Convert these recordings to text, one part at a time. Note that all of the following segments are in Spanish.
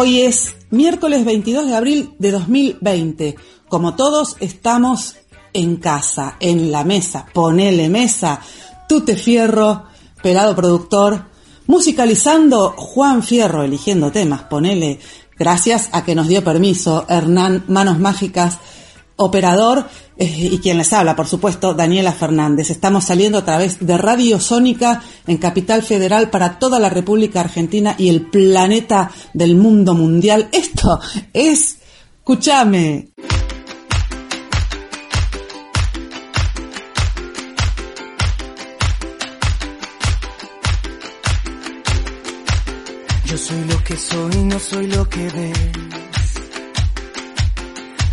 Hoy es miércoles 22 de abril de 2020. Como todos estamos en casa, en la mesa, ponele mesa, tú te fierro, pelado productor, musicalizando Juan Fierro, eligiendo temas, ponele, gracias a que nos dio permiso Hernán Manos Mágicas, operador, eh, y quien les habla, por supuesto, Daniela Fernández. Estamos saliendo a través de Radio Sónica en Capital Federal para toda la República Argentina y el planeta del mundo mundial. Esto es, escúchame. Yo soy lo que soy, no soy lo que ves.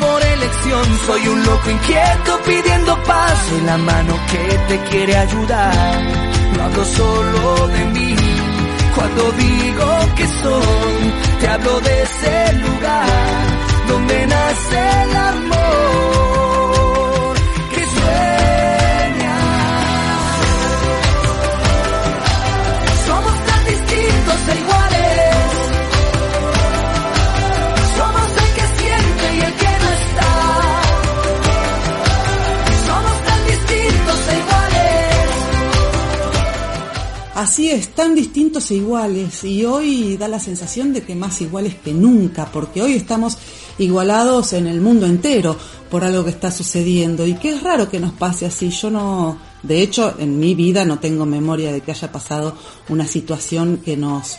Por elección. Soy un loco inquieto pidiendo paz. Soy la mano que te quiere ayudar. No hablo solo de mí. Cuando digo que soy, te hablo de ese lugar donde nace el amor Así es, tan distintos e iguales. Y hoy da la sensación de que más iguales que nunca, porque hoy estamos igualados en el mundo entero por algo que está sucediendo. Y que es raro que nos pase así. Yo no, de hecho, en mi vida no tengo memoria de que haya pasado una situación que nos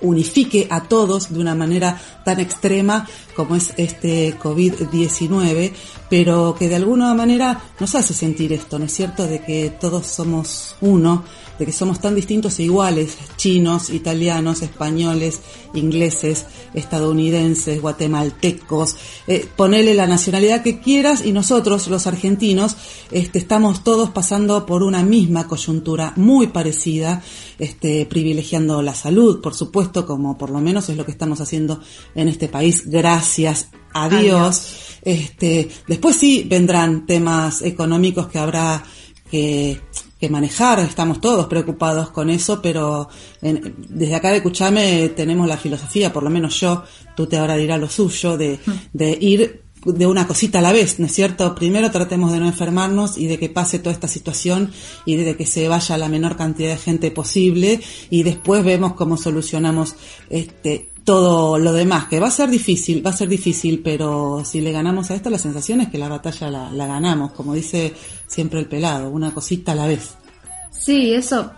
unifique a todos de una manera tan extrema como es este COVID-19, pero que de alguna manera nos hace sentir esto, ¿no es cierto? De que todos somos uno, de que somos tan distintos e iguales, chinos, italianos, españoles, ingleses, estadounidenses, guatemaltecos, eh, ponele la nacionalidad que quieras y nosotros, los argentinos, este, estamos todos pasando por una misma coyuntura muy parecida, este, privilegiando la salud, por supuesto, como por lo menos es lo que estamos haciendo en este país, gracias a Dios. Este, después sí vendrán temas económicos que habrá que, que manejar, estamos todos preocupados con eso, pero en- desde acá de Cuchame tenemos la filosofía, por lo menos yo, tú te ahora dirás lo suyo, de, de ir de una cosita a la vez, ¿no es cierto? Primero tratemos de no enfermarnos y de que pase toda esta situación y de que se vaya la menor cantidad de gente posible y después vemos cómo solucionamos este todo lo demás, que va a ser difícil, va a ser difícil, pero si le ganamos a esto, la sensación es que la batalla la, la ganamos, como dice siempre el pelado, una cosita a la vez. Sí, eso.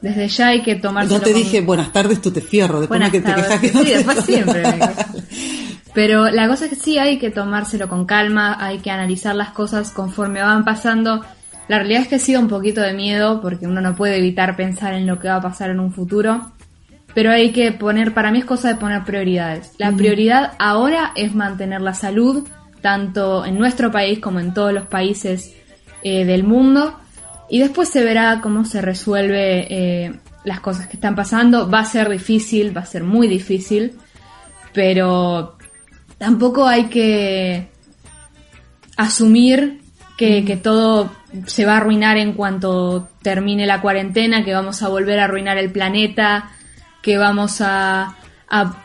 Desde ya hay que tomárselo No te con- dije buenas tardes, tú te fierro, después Buenas me que te quejas que Sí, no te- después siempre. Pero la cosa es que sí hay que tomárselo con calma, hay que analizar las cosas conforme van pasando. La realidad es que sí da un poquito de miedo porque uno no puede evitar pensar en lo que va a pasar en un futuro. Pero hay que poner, para mí es cosa de poner prioridades. La prioridad ahora es mantener la salud, tanto en nuestro país como en todos los países eh, del mundo. Y después se verá cómo se resuelve eh, las cosas que están pasando. Va a ser difícil, va a ser muy difícil, pero tampoco hay que asumir que, que todo se va a arruinar en cuanto termine la cuarentena, que vamos a volver a arruinar el planeta, que vamos a, a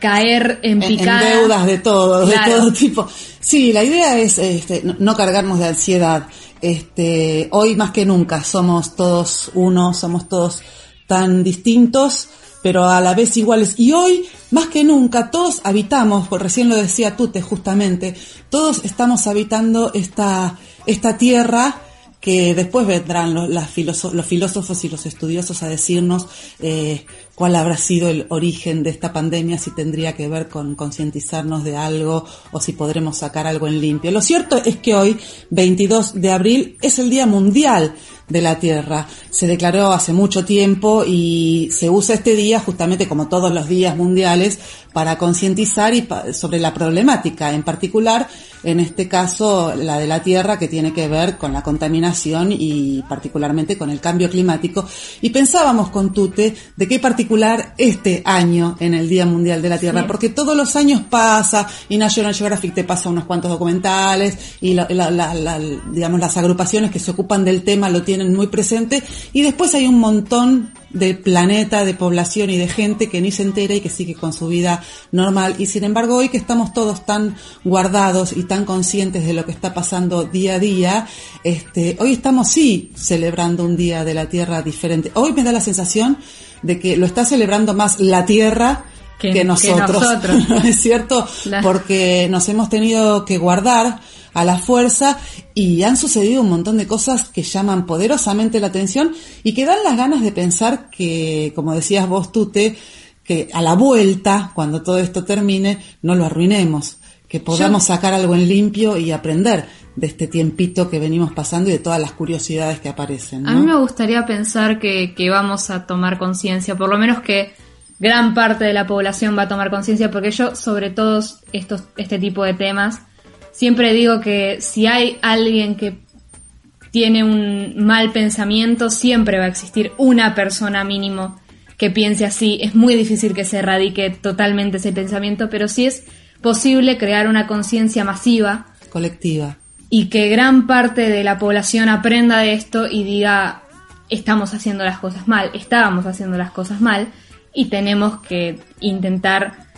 caer en picada. En, deudas de todo, de todo tipo. Sí, la idea es este, no cargarnos de ansiedad. Este, hoy más que nunca somos todos uno, somos todos tan distintos, pero a la vez iguales. Y hoy, más que nunca, todos habitamos, por recién lo decía Tute justamente, todos estamos habitando esta, esta tierra que después vendrán los, los filósofos y los estudiosos a decirnos eh, cuál habrá sido el origen de esta pandemia, si tendría que ver con concientizarnos de algo o si podremos sacar algo en limpio. Lo cierto es que hoy, 22 de abril, es el Día Mundial de la Tierra. Se declaró hace mucho tiempo y se usa este día justamente como todos los días mundiales para concientizar sobre la problemática, en particular, en este caso, la de la Tierra que tiene que ver con la contaminación y particularmente con el cambio climático. Y pensábamos con Tute de qué particular este año en el Día Mundial de la Tierra, porque todos los años pasa y National Geographic te pasa unos cuantos documentales y la, digamos las agrupaciones que se ocupan del tema lo tienen muy presente y después hay un montón de planeta, de población y de gente que ni se entera y que sigue con su vida normal. Y sin embargo, hoy que estamos todos tan guardados y tan conscientes de lo que está pasando día a día, este, hoy estamos sí celebrando un día de la Tierra diferente. Hoy me da la sensación de que lo está celebrando más la Tierra que, nosotros. ¿Es cierto? Porque nos hemos tenido que guardar a la fuerza y han sucedido un montón de cosas que llaman poderosamente la atención y que dan las ganas de pensar que, como decías vos, Tute, que a la vuelta, cuando todo esto termine, no lo arruinemos, que podamos sacar algo en limpio y aprender de este tiempito que venimos pasando y de todas las curiosidades que aparecen. A mí me gustaría pensar que, que vamos a tomar conciencia, por lo menos que gran parte de la población va a tomar conciencia, porque yo sobre todos estos, este tipo de temas siempre digo que si hay alguien que tiene un mal pensamiento, siempre va a existir una persona mínimo que piense así. Es muy difícil que se erradique totalmente ese pensamiento, pero sí es posible crear una conciencia masiva. Colectiva. Y que gran parte de la población aprenda de esto y diga, estamos haciendo las cosas mal, estábamos haciendo las cosas mal y tenemos que intentar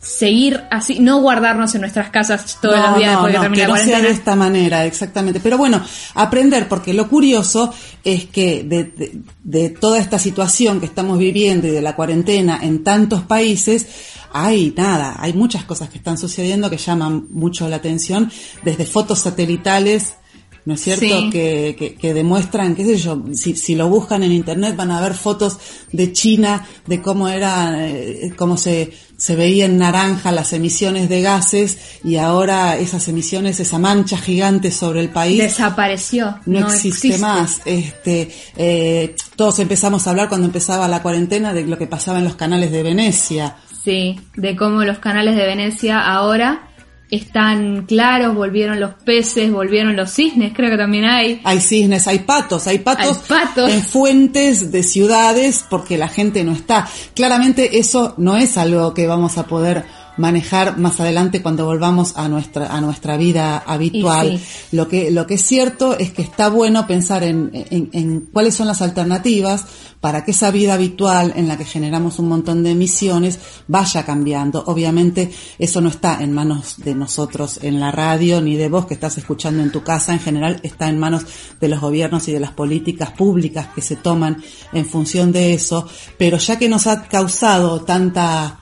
seguir así, no guardarnos en nuestras casas todos los días después de que no sea de esta manera, exactamente. Pero bueno, aprender, porque lo curioso es que de, de, toda esta situación que estamos viviendo y de la cuarentena en tantos países, hay nada, hay muchas cosas que están sucediendo que llaman mucho la atención, desde fotos satelitales ¿no es cierto? Que, que, demuestran, qué sé yo, si, si lo buscan en internet van a ver fotos de China, de cómo era, eh, cómo se, se veía en naranja las emisiones de gases y ahora esas emisiones, esa mancha gigante sobre el país. Desapareció. No, existe, más. Este, eh, todos empezamos a hablar cuando empezaba la cuarentena de lo que pasaba en los canales de Venecia. Sí, de cómo los canales de Venecia ahora están claros, volvieron los peces, volvieron los cisnes, creo que también hay. Hay cisnes, hay patos, hay patos, hay patos. en fuentes de ciudades porque la gente no está. Claramente eso no es algo que vamos a poder manejar más adelante cuando volvamos a nuestra a nuestra vida habitual. Lo que lo que es cierto es que está bueno pensar en, en, en, cuáles son las alternativas para que esa vida habitual en la que generamos un montón de emisiones vaya cambiando. Obviamente eso no está en manos de nosotros en la radio ni de vos que estás escuchando en tu casa. En general está en manos de los gobiernos y de las políticas públicas que se toman en función de eso. Pero ya que nos ha causado tanta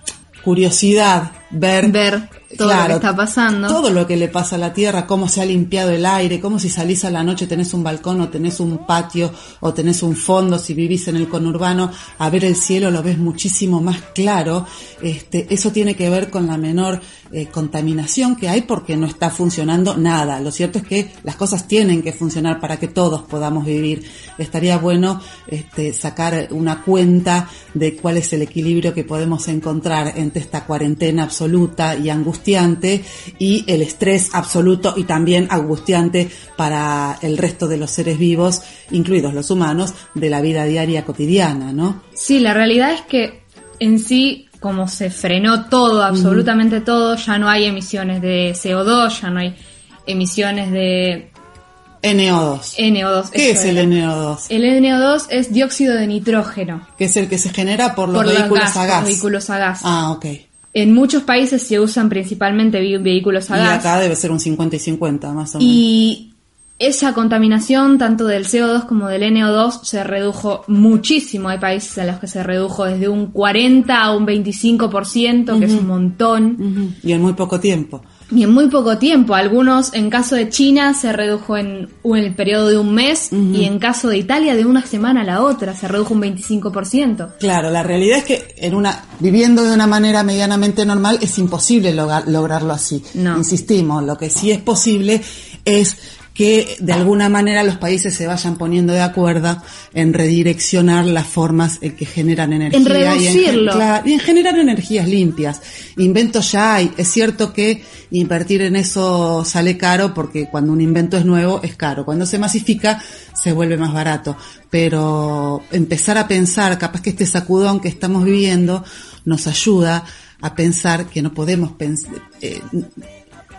curiosidad ver, ver todo lo que está pasando. Todo lo que le pasa a la Tierra, cómo se ha limpiado el aire, cómo si salís a la noche tenés un balcón o tenés un patio o tenés un fondo, si vivís en el conurbano, a ver el cielo lo ves muchísimo más claro. Este, eso tiene que ver con la menor eh, contaminación que hay porque no está funcionando nada. Lo cierto es que las cosas tienen que funcionar para que todos podamos vivir. Estaría bueno este, sacar una cuenta de cuál es el equilibrio que podemos encontrar entre esta cuarentena absoluta y angustiante y el estrés absoluto y también angustiante para el resto de los seres vivos, incluidos los humanos, de la vida diaria cotidiana, ¿no? Sí, la realidad es que en sí como se frenó todo, absolutamente todo, ya no hay emisiones de CO2, ya no hay emisiones de NO2. NO2. ¿Qué es el NO2? El NO2 es dióxido de nitrógeno. Que es el que se genera por los vehículos a gas. vehículos a gas. Ah, ok. En muchos países se usan principalmente vehículos a gas. Y acá debe ser un 50 y 50, más o menos. Y esa contaminación, tanto del CO2 como del NO2, se redujo muchísimo. Hay países en los que se redujo desde un 40 a un 25%, que es un montón. Y en muy poco tiempo. Y en muy poco tiempo. Algunos, en caso de China, se redujo en, el periodo de un mes y en caso de Italia, de una semana a la otra, se redujo un 25%. Claro, la realidad es que en una, viviendo de una manera medianamente normal es imposible lograrlo así. Insistimos, lo que sí es posible es que de alguna manera los países se vayan poniendo de acuerdo en redireccionar las formas en que generan energía. En reducirlo. Y en, generar energías limpias. Inventos ya hay. Es cierto que invertir en eso sale caro porque cuando un invento es nuevo es caro. Cuando se masifica se vuelve más barato. Pero empezar a pensar, capaz que este sacudón que estamos viviendo nos ayuda a pensar que no podemos pensar, eh,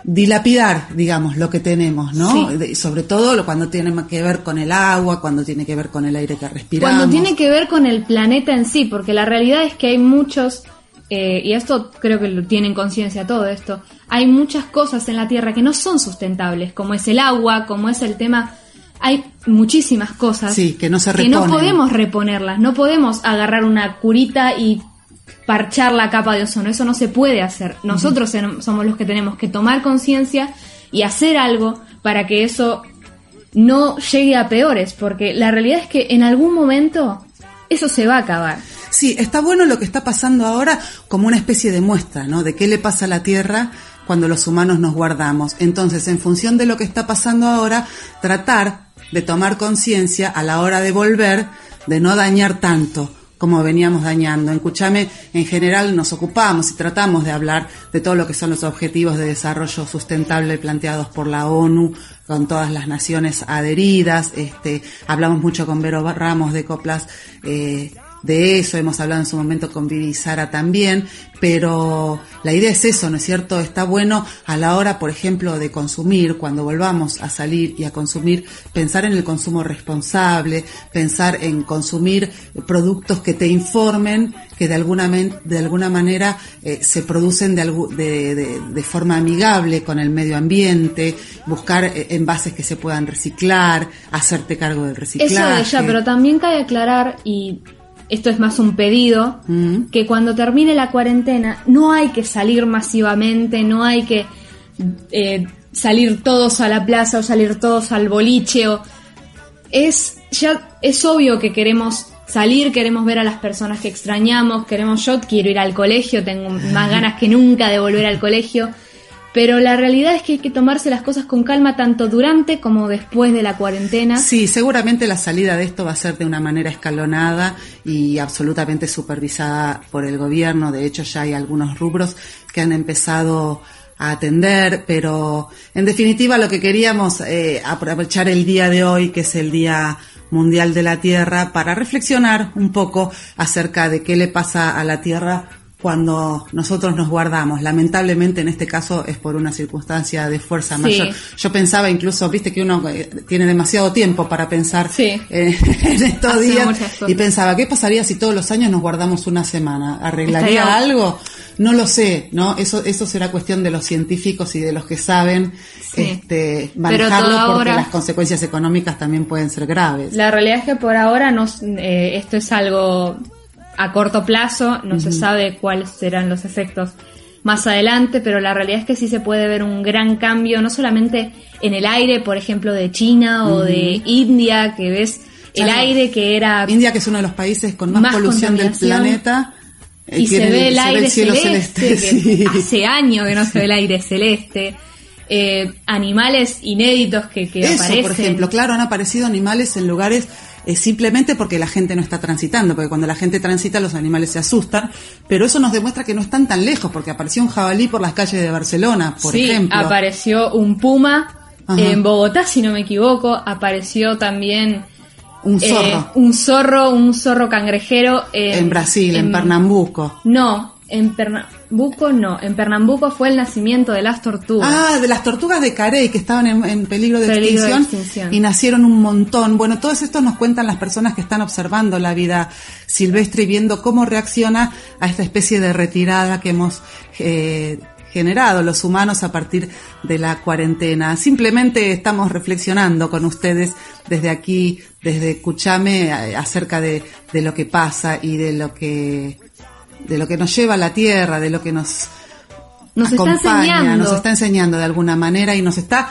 dilapidar, digamos, lo que tenemos, ¿no? sobre todo cuando tiene que ver con el agua, cuando tiene que ver con el aire que respiramos. Cuando tiene que ver con el planeta en sí, porque la realidad es que hay muchos, eh, y esto creo que lo tienen conciencia todo esto, hay muchas cosas en la Tierra que no son sustentables, como es el agua, como es el tema hay muchísimas cosas sí, que, no se que no podemos reponerlas, no podemos agarrar una curita y parchar la capa de ozono, eso no se puede hacer. Nosotros somos los que tenemos que tomar conciencia y hacer algo para que eso no llegue a peores, porque la realidad es que en algún momento eso se va a acabar. Sí, está bueno lo que está pasando ahora como una especie de muestra, ¿no? De qué le pasa a la Tierra cuando los humanos nos guardamos. Entonces, en función de lo que está pasando ahora, tratar de tomar conciencia a la hora de volver, de no dañar tanto como veníamos dañando. En Cuchame, en general, nos ocupamos y tratamos de hablar de todo lo que son los objetivos de desarrollo sustentable planteados por la ONU, con todas las naciones adheridas. Este, hablamos mucho con Vero Ramos de Coplas. Eh, de eso, hemos hablado en su momento con Vivi Sara también, pero la idea es eso, ¿no es cierto? Está bueno a la hora, por ejemplo, de consumir, cuando volvamos a salir y a consumir, pensar en el consumo responsable, pensar en consumir productos que te informen que de alguna, de alguna manera eh, se producen de, de, de, forma amigable con el medio ambiente, buscar eh, envases que se puedan reciclar, hacerte cargo del reciclaje. Eso de ella, pero también cabe aclarar y esto es más un pedido, mm. que cuando termine la cuarentena no hay que salir masivamente, no hay que eh, salir todos a la plaza o salir todos al boliche o es ya es obvio que queremos salir, queremos ver a las personas que extrañamos, queremos yo quiero ir al colegio, tengo más ganas que nunca de volver al colegio pero la realidad es que hay que tomarse las cosas con calma tanto durante como después de la cuarentena. Sí, seguramente la salida de esto va a ser de una manera escalonada y absolutamente supervisada por el gobierno. De hecho, ya hay algunos rubros que han empezado a atender, pero en definitiva lo que queríamos eh, aprovechar el día de hoy, que es el Día Mundial de la Tierra, para reflexionar un poco acerca de qué le pasa a la Tierra cuando nosotros nos guardamos. Lamentablemente en este caso es por una circunstancia de fuerza mayor. Yo pensaba incluso, viste que uno eh, tiene demasiado tiempo para pensar eh, en estos días y pensaba, ¿qué pasaría si todos los años nos guardamos una semana? ¿Arreglaría algo? No lo sé, ¿no? Eso, eso será cuestión de los científicos y de los que saben este, manejarlo porque las consecuencias económicas también pueden ser graves. La realidad es que por ahora nos, eh, esto es algo a corto plazo, no se sabe cuáles serán los efectos más adelante, pero la realidad es que sí se puede ver un gran cambio, no solamente en el aire, por ejemplo, de China o de India, que ves el aire que era... India, que es uno de los países con más, polución del planeta. Eh, y se ve el, aire celeste, que hace años que no se ve el aire celeste. Eh, animales inéditos que, que Eso, por ejemplo, claro, han aparecido animales en lugares es simplemente porque la gente no está transitando, porque cuando la gente transita los animales se asustan, pero eso nos demuestra que no están tan lejos, porque apareció un jabalí por las calles de Barcelona, por sí, ejemplo. apareció un puma en Bogotá, si no me equivoco, apareció también un eh, zorro. un zorro, un zorro cangrejero en, en Brasil, en, Pernambuco. No, en Pernambuco no, en Pernambuco fue el nacimiento de las tortugas. Ah, de las tortugas de Carey que estaban en, peligro, de, Peligro de extinción y nacieron un montón. Bueno, todo esto nos cuentan las personas que están observando la vida silvestre y viendo cómo reacciona a esta especie de retirada que hemos eh, generado los humanos a partir de la cuarentena. Simplemente estamos reflexionando con ustedes desde aquí, desde Cuchame, a- acerca de, de lo que pasa y de lo que de lo que nos lleva a la tierra, de lo que nos Nos está acompaña, enseñando. nos está enseñando de alguna manera y nos está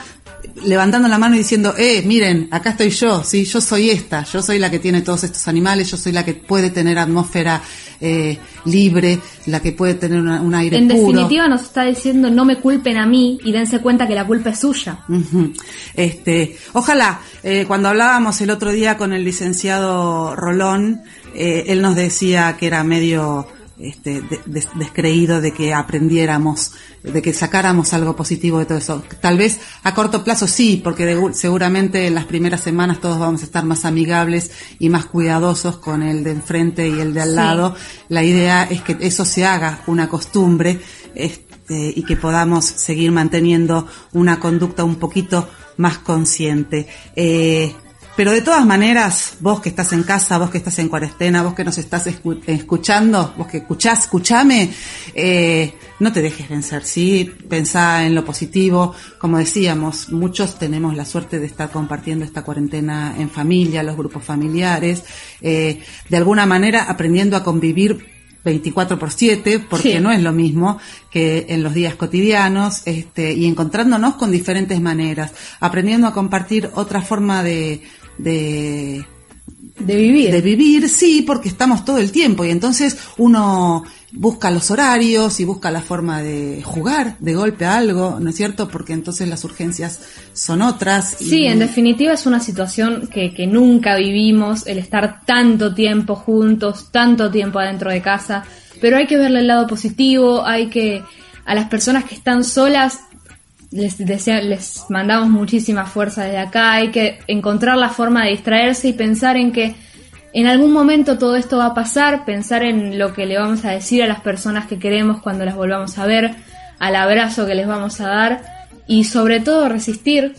levantando la mano y diciendo, eh, miren, acá estoy yo, sí, yo soy esta, yo soy la que tiene todos estos animales, yo soy la que puede tener atmósfera eh, libre, la que puede tener una- un aire En puro. definitiva nos está diciendo no me culpen a mí y dense cuenta que la culpa es suya. Este, ojalá, eh, cuando hablábamos el otro día con el licenciado Rolón, eh, él nos decía que era medio este, de- des- descreído de que aprendiéramos, de que sacáramos algo positivo de todo eso. Tal vez a corto plazo sí, porque de- seguramente en las primeras semanas todos vamos a estar más amigables y más cuidadosos con el de enfrente y el de al Sí. lado. La idea es que eso se haga una costumbre. Este, y que podamos seguir manteniendo una conducta un poquito más consciente. Eh, pero de todas maneras, vos que estás en casa, vos que estás en cuarentena, vos que nos estás escu- escuchando, vos que escuchás, escuchame, eh, no te dejes vencer, ¿sí? Pensá en lo positivo. Como decíamos, muchos tenemos la suerte de estar compartiendo esta cuarentena en familia, los grupos familiares, eh, de alguna manera aprendiendo a convivir 24 por 7, porque Sí. no es lo mismo que en los días cotidianos, este, y encontrándonos con diferentes maneras, aprendiendo a compartir otra forma de, de, De vivir. de vivir, sí, porque estamos todo el tiempo, y entonces uno busca los horarios y busca la forma de jugar de golpe a algo, ¿no es cierto? Porque entonces las urgencias son otras. y- Sí, en definitiva es una situación que, que nunca vivimos, el estar tanto tiempo juntos, tanto tiempo adentro de casa, pero hay que verle el lado positivo, hay que, a las personas que están solas, les, les mandamos muchísima fuerza desde acá, hay que encontrar la forma de distraerse y pensar en que en algún momento todo esto va a pasar, pensar en lo que le vamos a decir a las personas que queremos cuando las volvamos a ver, al abrazo que les vamos a dar y sobre todo resistir.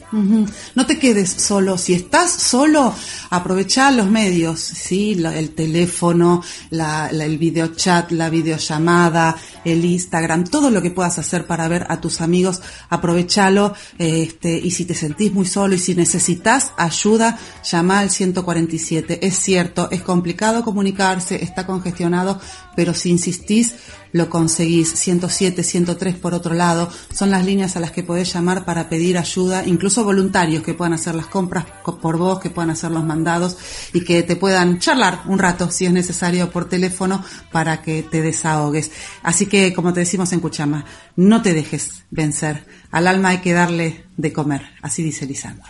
No te quedes solo. Si estás solo, aprovecha los medios, sí, La- el teléfono, la, la- el videochat, la videollamada, el Instagram, todo lo que puedas hacer para ver a tus amigos, aprovechalo. Este, y si te sentís muy solo y si necesitas ayuda, llama al 147. Es cierto, es complicado comunicarse, está congestionado, pero si insistís, lo conseguís. 107, 103 por otro lado, son las líneas a las que podés llamar para pedir ayuda, incluso voluntarios que puedan hacer las compras co- por vos, que puedan hacer los mandados y que te puedan charlar un rato si es necesario por teléfono para que te desahogues. Así que, como te decimos en Cuchama, no te dejes vencer. Al alma hay que darle de comer. Así dice Lisandro.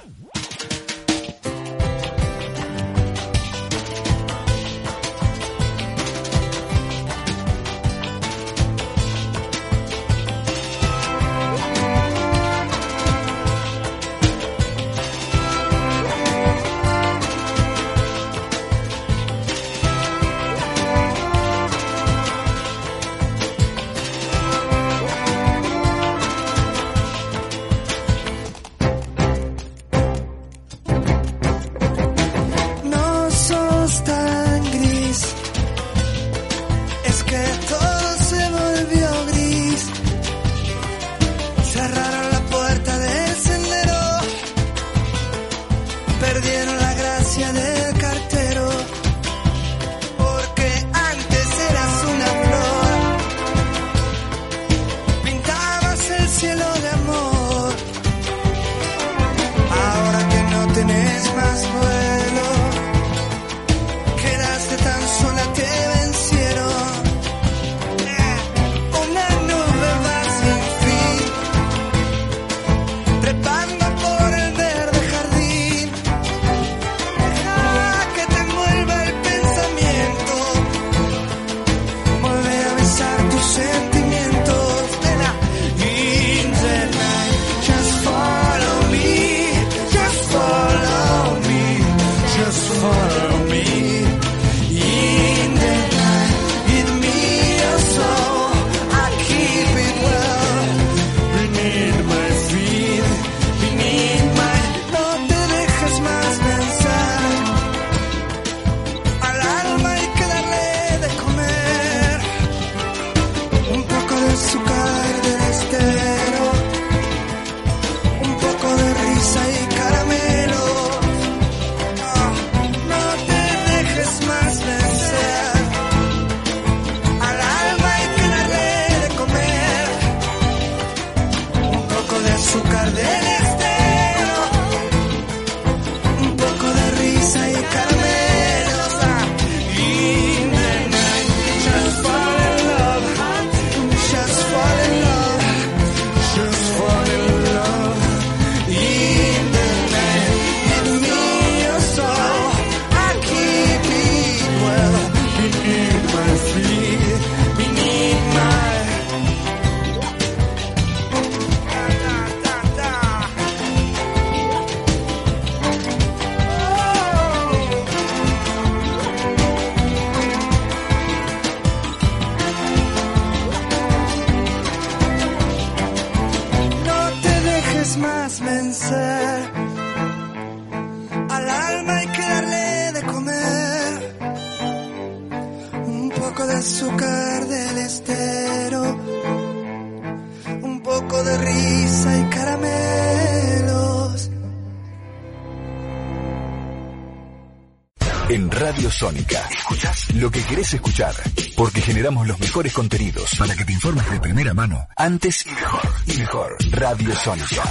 Escuchar, porque generamos los mejores contenidos para que te informes de primera mano, antes y mejor. Mejor, Radio Sónica,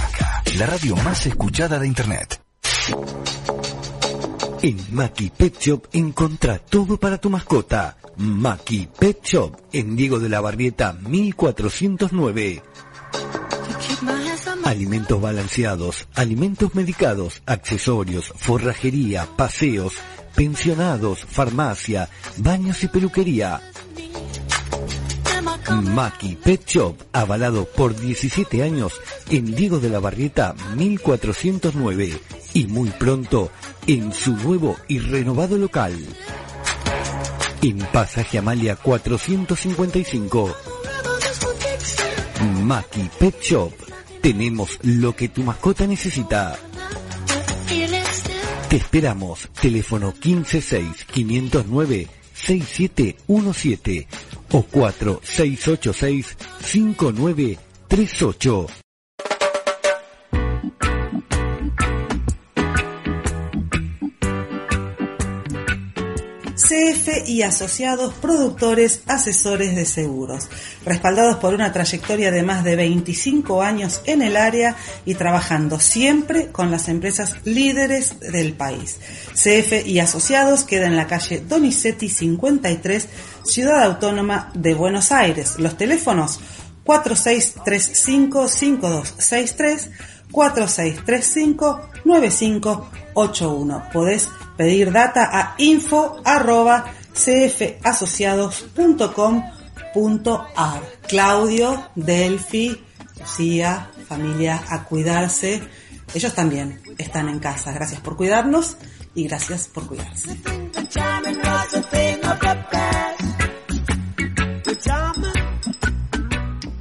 la radio más escuchada de Internet. En Maki Pet Shop encontrá todo para tu mascota. Maki Pet Shop en Diego de la Barrieta 1409. Alimentos balanceados, alimentos medicados, accesorios, forrajería, paseos, pensionados, farmacia, baños y peluquería. Maki Pet Shop, avalado por 17 años en Diego de la Barrieta 1409 y muy pronto en su nuevo y renovado local. En Pasaje Amalia 455. Maki Pet Shop. Tenemos lo que tu mascota necesita. Te esperamos. Teléfono 156 509 6717 o 4686 5938. CF y asociados productores asesores de seguros, respaldados por una trayectoria de más de 25 años en el área y trabajando siempre con las empresas líderes del país. CF y asociados queda en la calle Donizetti 53, Ciudad Autónoma de Buenos Aires. Los teléfonos 4635-5263, 4635-9581. Podés pedir data a info arroba cfasociados.com.ar. Claudio, Delphi, Lucía, familia, a cuidarse. Ellos también están en casa. Gracias por cuidarnos y gracias por cuidarse.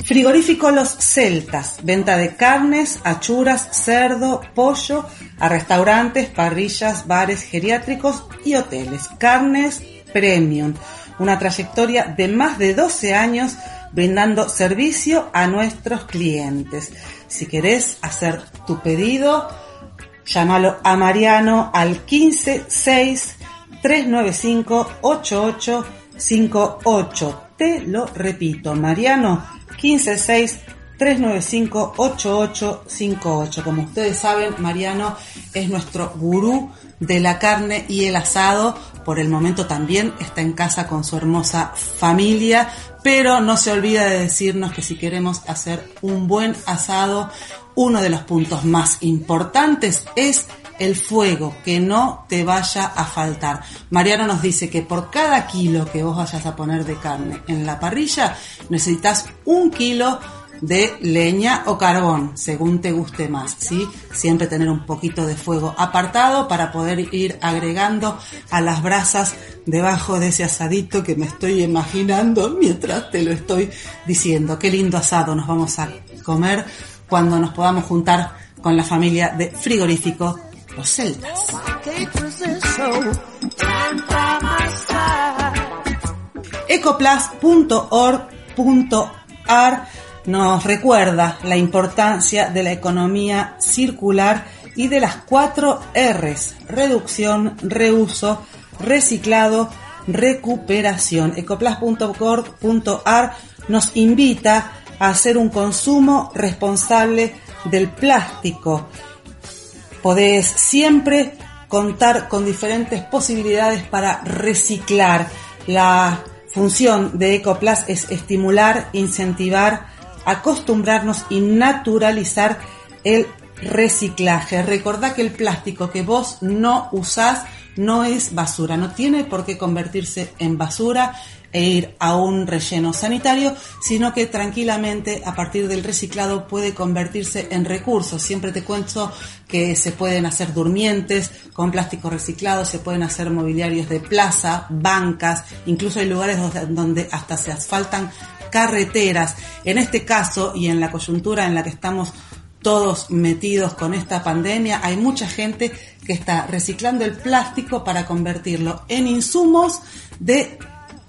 Frigorífico Los Celtas, venta de carnes, achuras, cerdo, pollo, a restaurantes, parrillas, bares geriátricos y hoteles. Carnes Premium, una trayectoria de más de 12 años brindando servicio a nuestros clientes. Si querés hacer tu pedido, llámalo a Mariano al 156 395 8858. Te lo repito, Mariano 156 395 8858. Como ustedes saben, Mariano es nuestro gurú de la carne y el asado. Por el momento también está en casa con su hermosa familia, pero no se olvida de decirnos que si queremos hacer un buen asado, uno de los puntos más importantes es el fuego, que no te vaya a faltar. Mariano nos dice que por cada kilo que vos vayas a poner de carne en la parrilla, necesitas un kilo leña o carbón, según te guste más, ¿sí? Siempre tener un poquito de fuego apartado para poder ir agregando a las brasas debajo de ese asadito que me estoy imaginando mientras te lo estoy diciendo. Qué lindo asado nos vamos a comer cuando nos podamos juntar con la familia de frigorífico Los Celtas. ecoplas.org.ar nos recuerda la importancia de la economía circular y de las cuatro R's, reducción, reuso, reciclado, recuperación. Ecoplas.org.ar nos invita a hacer un consumo responsable del plástico. Podés siempre contar con diferentes posibilidades para reciclar. La función de Ecoplas es estimular, incentivar, acostumbrarnos y naturalizar el reciclaje. Recordá que el plástico que vos no usás no es basura, no tiene por qué convertirse en basura e ir a un relleno sanitario, sino que tranquilamente a partir del reciclado puede convertirse en recursos. Siempre te cuento que se pueden hacer durmientes con plástico reciclado, se pueden hacer mobiliarios de plaza, bancas, incluso hay lugares donde hasta se asfaltan carreteras. En este caso y en la coyuntura en la que estamos todos metidos con esta pandemia, hay mucha gente que está reciclando el plástico para convertirlo en insumos de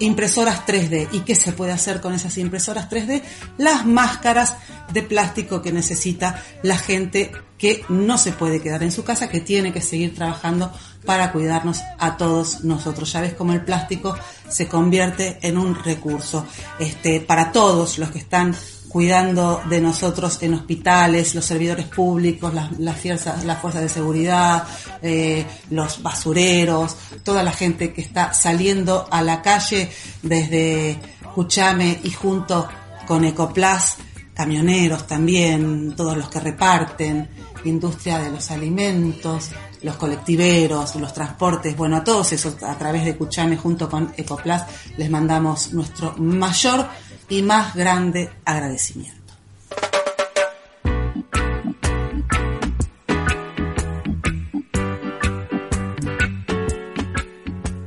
impresoras 3D. ¿Y qué se puede hacer con esas impresoras 3D? Las máscaras de plástico que necesita la gente que no se puede quedar en su casa, que tiene que seguir trabajando para cuidarnos a todos nosotros. Ya ves cómo el plástico se convierte en un recurso este, para todos los que están cuidando de nosotros en hospitales, los servidores públicos, las, las, fuerzas, de seguridad, eh, los basureros, toda la gente que está saliendo a la calle desde Cuchame y junto con Ecoplas, camioneros también, todos los que reparten, industria de los alimentos, los colectiveros, los transportes, bueno, a todos esos a través de Cuchame junto con Ecoplas les mandamos nuestro mayor y más grande agradecimiento.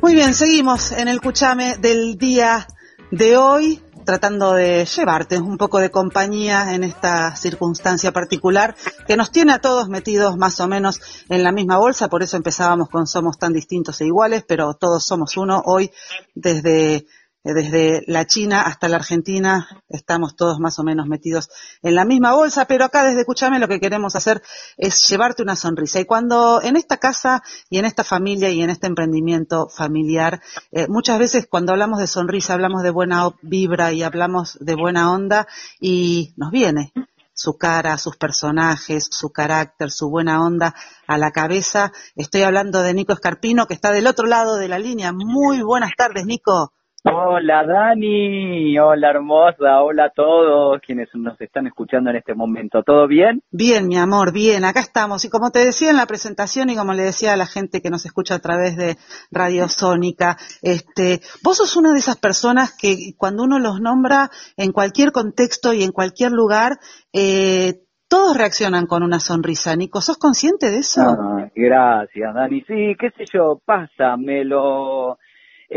Muy bien, seguimos en el Cuchame del día de hoy tratando de llevarte un poco de compañía en esta circunstancia particular que nos tiene a todos metidos más o menos en la misma bolsa, por eso empezábamos con Somos tan distintos e iguales, pero todos somos uno hoy desde desde la China hasta la Argentina estamos todos más o menos metidos en la misma bolsa, pero acá desde Escúchame lo que queremos hacer es llevarte una sonrisa. Y cuando en esta casa y en esta familia y en este emprendimiento familiar, eh, muchas veces cuando hablamos de sonrisa hablamos de buena vibra y hablamos de buena onda y nos viene su cara, sus personajes, su carácter, su buena onda a la cabeza. Estoy hablando de Nico Escarpino, que está del otro lado de la línea. Muy buenas tardes, Nico. Hola Dani, hola hermosa, hola a todos quienes nos están escuchando en este momento. ¿Todo bien? Bien, mi amor, bien, acá estamos. Y como te decía en la presentación y como le decía a la gente que nos escucha a través de Radio Sónica, este, vos sos una de esas personas que cuando uno los nombra en cualquier contexto y en cualquier lugar, eh, todos reaccionan con una sonrisa. Nico, ¿sos consciente de eso? Ah, gracias, Dani. Sí, qué sé yo, pasa, me lo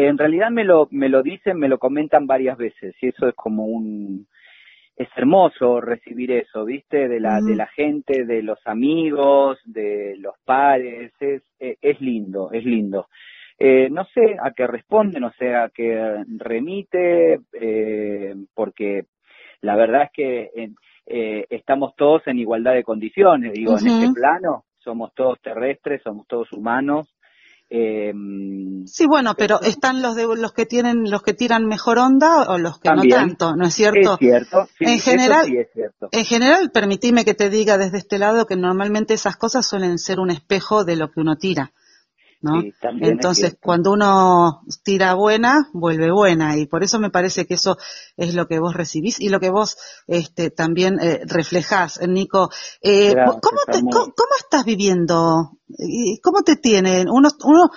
en realidad me lo, me lo dicen, me lo comentan varias veces y eso es como un... Es hermoso recibir eso, ¿viste? De la, de la gente, de los amigos, de los pares, es, e, es, lindo, es lindo. Eh, no sé a qué responde, no sé a qué remite, eh, porque la verdad es que eh, estamos todos en igualdad de condiciones, digo, en este plano somos todos terrestres, somos todos humanos, eh, sí, bueno, pero están los de los que tienen los que tiran mejor onda o los que no tanto, ¿no es cierto? Es cierto. en general, en general, permitime que te diga desde este lado que normalmente esas cosas suelen ser un espejo de lo que uno tira. ¿No? Entonces, cuando uno tira buena, vuelve buena y por eso me parece que eso es lo que vos recibís y lo que vos este, también eh, reflejás, Nico. Eh, ¿cómo, ¿cómo, estás viviendo? ¿Cómo te tienen? Uno, uno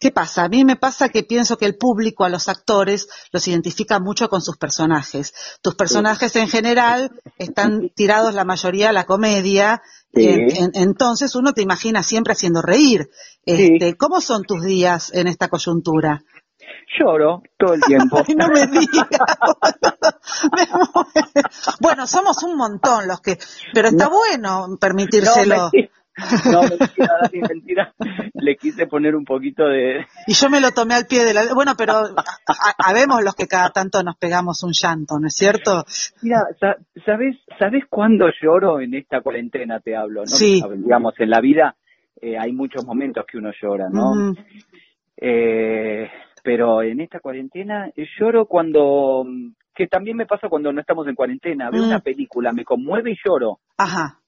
¿Qué pasa? A mí me pasa que pienso que el público a los actores los identifica mucho con sus personajes. Tus personajes en general están tirados la mayoría a la comedia, entonces uno te imagina siempre haciendo reír. Este, ¿Cómo son tus días en esta coyuntura? Lloro todo el tiempo. no me digas. bueno, somos un montón los que, pero está bueno permitírselo. No, mentira, mentira. Le quise poner un poquito de... Y yo me lo tomé al pie de la... Bueno, pero habemos los que cada tanto nos pegamos un llanto, ¿no es cierto? Mira, ¿sabes, ¿sabes cuándo lloro en esta cuarentena? Te hablo, ¿no? Sí. Digamos, en la vida eh, hay muchos momentos que uno llora, ¿no? eh, pero en esta cuarentena lloro cuando... Que también me pasa cuando no estamos en cuarentena. Veo una mm. película, me conmueve y lloro. Ajá.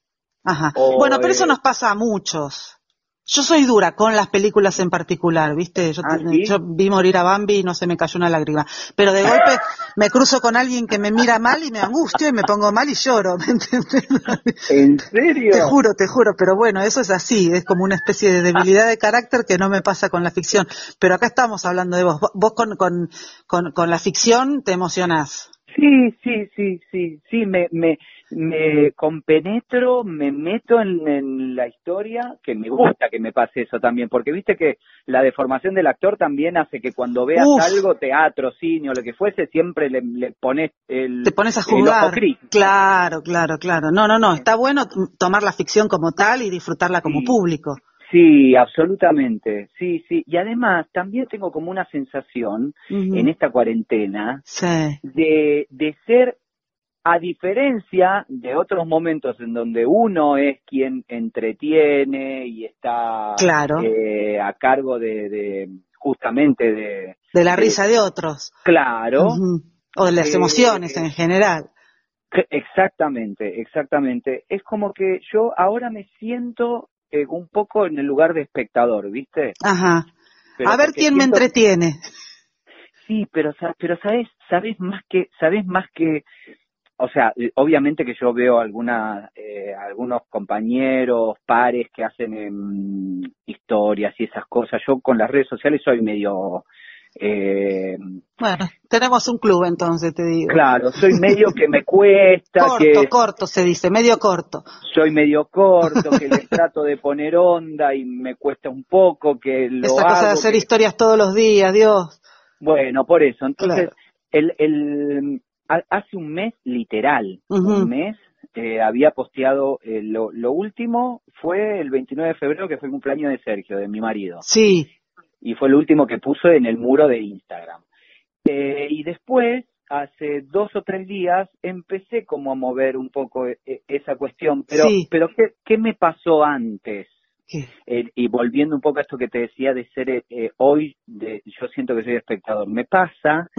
Ajá. bueno, pero eso nos pasa a muchos. Yo soy dura con las películas en particular, ¿viste? Yo, ¿Ah, yo, vi morir a Bambi y no se me cayó una lágrima. Pero de golpe me cruzo con alguien que me mira mal y me angustio y me pongo mal y lloro, ¿me entiendes? ¿En serio? Te juro, te juro, pero bueno, eso es así, es como una especie de debilidad de carácter que no me pasa con la ficción. Pero acá estamos hablando de vos. Vos con, con, con, con la ficción te emocionás. Sí, sí, sí, sí, sí, me, me, me compenetro, me meto en, la historia, que me gusta que me pase eso también, porque viste que la deformación del actor también hace que cuando veas algo, teatro, cine o lo que fuese, siempre le, pones el... Te pones a jugar. Claro, claro, claro. No, no, no, está bueno tomar la ficción como tal y disfrutarla como público. Sí, absolutamente, sí, sí. Y además también tengo como una sensación en esta cuarentena de, de ser, a diferencia de otros momentos en donde uno es quien entretiene y está claro. eh, a cargo de, justamente de... De la risa de otros. Claro. O de las eh, emociones en general. Exactamente, exactamente. Es como que yo ahora me siento eh, un poco en el lugar de espectador, ¿viste? Ajá. a ver quién me entretiene. Sí, pero pero sabes, sabes más que sabes más que o sea, obviamente que yo veo alguna, eh, algunos compañeros, pares que hacen em, historias y esas cosas. Yo con las redes sociales soy medio eh, bueno, tenemos un club entonces, te digo. Claro, soy medio que me cuesta. corto, que, corto se dice, medio corto. Soy medio corto, que les trato de poner onda y me cuesta un poco, que lo Esa cosa de hacer historias todos los días, Dios. Bueno, por eso. Entonces, el, el, hace un mes, literal, un mes, eh, había posteado, eh, lo, lo último fue el 29 de febrero, que fue el cumpleaños de Sergio, de mi marido. Sí y fue el último que puso en el muro de Instagram. Eh, y después, hace dos o tres días, empecé como a mover un poco e, e, esa cuestión, pero, pero ¿qué, ¿qué me pasó antes? Eh, y volviendo un poco a esto que te decía de ser eh, eh, hoy, de, yo siento que soy espectador, me pasa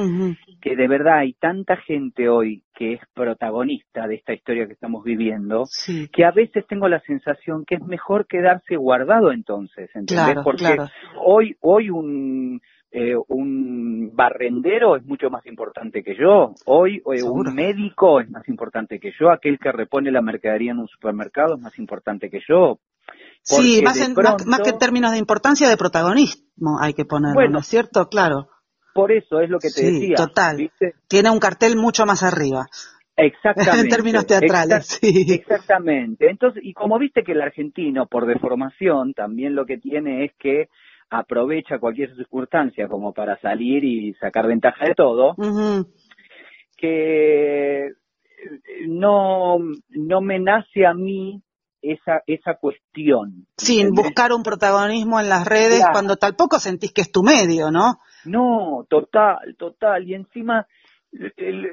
que de verdad hay tanta gente hoy que es protagonista de esta historia que estamos viviendo, que a veces tengo la sensación que es mejor quedarse guardado entonces, ¿entendés? Porque hoy, hoy un, un barrendero es mucho más importante que yo. Hoy un médico es más importante que yo. Aquel que repone la mercadería en un supermercado es más importante que yo. Sí, más, más, que en términos de importancia, de protagonismo hay que ponerlo, ¿no es cierto? Claro. Por eso es lo que te sí, decía. total. Tiene un cartel mucho más arriba. Exactamente. en términos teatrales, sí. Exactamente. Entonces, y como viste que el argentino, por deformación, también lo que tiene es que aprovecha cualquier circunstancia como para salir y sacar ventaja de todo, que no, no me nace a mí esa, esa cuestión. Sin buscar un protagonismo en las redes cuando tampoco sentís que es tu medio, ¿no? No, total, total. Y encima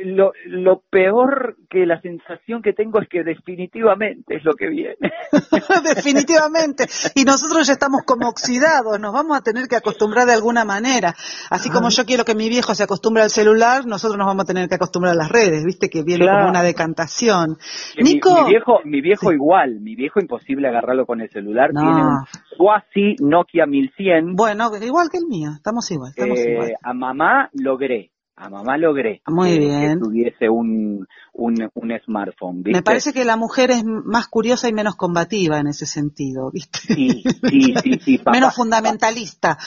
lo, lo peor que la sensación que tengo es que definitivamente es lo que viene. definitivamente. Y nosotros ya estamos como oxidados, nos vamos a tener que acostumbrar de alguna manera. Así como yo quiero que mi viejo se acostumbre al celular, nosotros nos vamos a tener que acostumbrar a las redes, viste que viene como una decantación. Nico. Mi, viejo, mi viejo igual, mi viejo imposible agarrarlo con el celular, tiene un Suasi Nokia 1100. Bueno, igual que el mío, estamos igual, estamos eh, igual. A mamá logré a mamá logré Muy bien. que tuviese un, un, un smartphone. Me parece que la mujer es más curiosa y menos combativa en ese sentido, ¿viste? Sí, sí, sí, sí menos fundamentalista.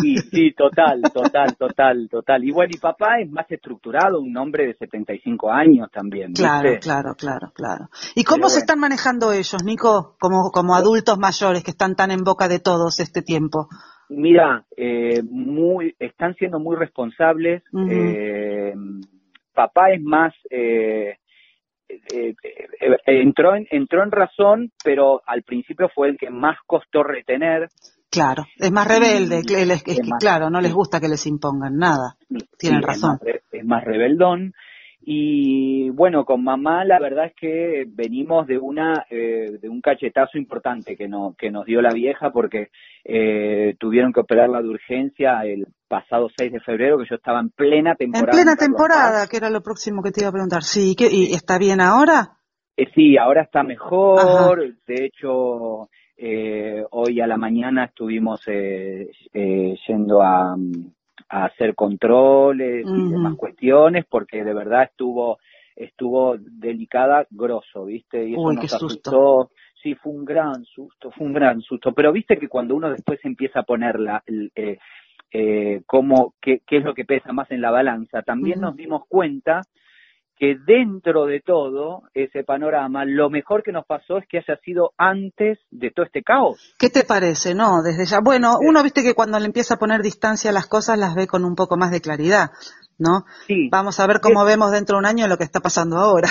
Sí, sí, total, total, total, total. Y bueno, y papá es más estructurado, un hombre de 75 años también. ¿viste? Claro, claro, claro, claro. ¿Y cómo se están manejando ellos, Nico, como, como adultos mayores que están tan en boca de todos este tiempo? Mira, eh, muy, están siendo muy responsables. eh, papá es más, eh, eh, eh, entró, en, entró en razón, pero al principio fue el que más costó retener. Claro, es más rebelde, es, que, claro, no les gusta que les impongan nada. Tienen razón. es más rebeldón. Y bueno, con mamá la verdad es que venimos de una eh, de un cachetazo importante que no que nos dio la vieja porque eh, tuvieron que operarla de urgencia el pasado 6 de febrero que yo estaba en plena temporada. En plena temporada, que era lo próximo que te iba a preguntar. Sí, ¿y está bien ahora? Eh, sí, ahora está mejor. De hecho, hoy a la mañana estuvimos yendo a a hacer controles y demás cuestiones, porque de verdad estuvo estuvo delicada, grosso, ¿viste? Y eso nos asustó. Sí, fue un gran susto, fue un gran susto. Pero viste que cuando uno después empieza a poner la, eh, eh, cómo, qué, qué, es lo que pesa más en la balanza, también nos dimos cuenta que dentro de todo ese panorama, lo mejor que nos pasó es que haya sido antes de todo este caos. ¿Qué te parece, no? Desde ya, bueno, uno viste que cuando le empieza a poner distancia a las cosas las ve con un poco más de claridad, ¿no? Sí. Vamos a ver cómo vemos dentro de un año lo que está pasando ahora.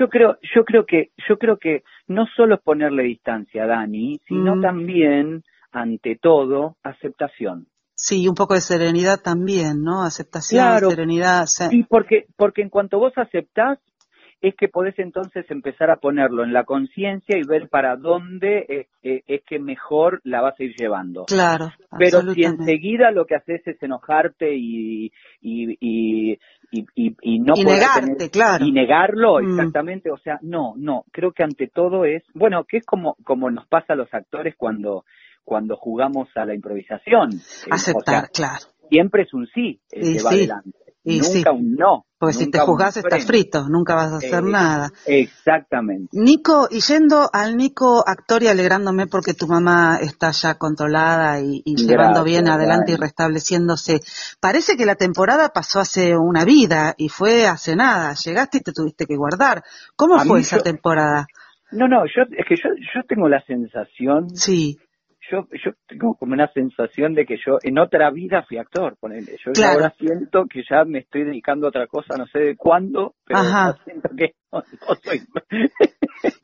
Yo creo, yo creo que, yo creo que no solo es ponerle distancia a Dani, sino mm. también ante todo, aceptación. Sí, un poco de serenidad también, ¿no? Aceptación, serenidad. Sí, porque, porque en cuanto vos aceptás, es que podés entonces empezar a ponerlo en la conciencia y ver para dónde es, que mejor la vas a ir llevando. Claro. Pero si enseguida lo que haces es enojarte y, y, y, y, no y negarte, claro. Y negarlo, mm. exactamente. O sea, no, no. Creo que ante todo es, bueno, que es como, como nos pasa a los actores cuando, cuando jugamos a la improvisación. Aceptar, claro. Siempre es un sí el que va adelante. Y nunca un no. Porque si te juzgás estás frito, nunca vas a hacer eh, nada. Exactamente. Nico, y yendo al Nico actor y alegrándome porque tu mamá está ya controlada y, llevando bien adelante y restableciéndose, parece que la temporada pasó hace una vida y fue hace nada. Llegaste y te tuviste que guardar. ¿Cómo fue esa temporada? No, no, yo, es que yo, yo tengo la sensación sí yo, yo tengo como una sensación de que yo en otra vida fui actor, ponele. Yo ahora siento que ya me estoy dedicando a otra cosa, no sé de cuándo, pero siento que no, soy.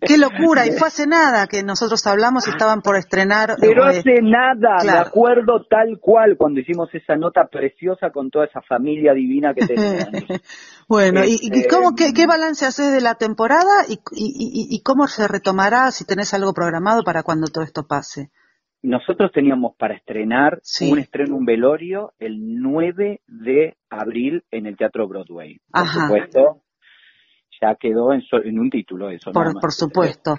Qué locura, y fue hace nada que nosotros hablamos y estaban por estrenar. Pero eh, hace nada, me acuerdo tal cual cuando hicimos esa nota preciosa con toda esa familia divina que teníamos. bueno, ¿y, y cómo, qué, qué, balance haces de la temporada y, y, y cómo se retomará si tenés algo programado para cuando todo esto pase? Nosotros teníamos para estrenar un estreno, un velorio, el 9 de abril en el Teatro Broadway. Por supuesto, ya quedó en, en un título eso. Por, por supuesto.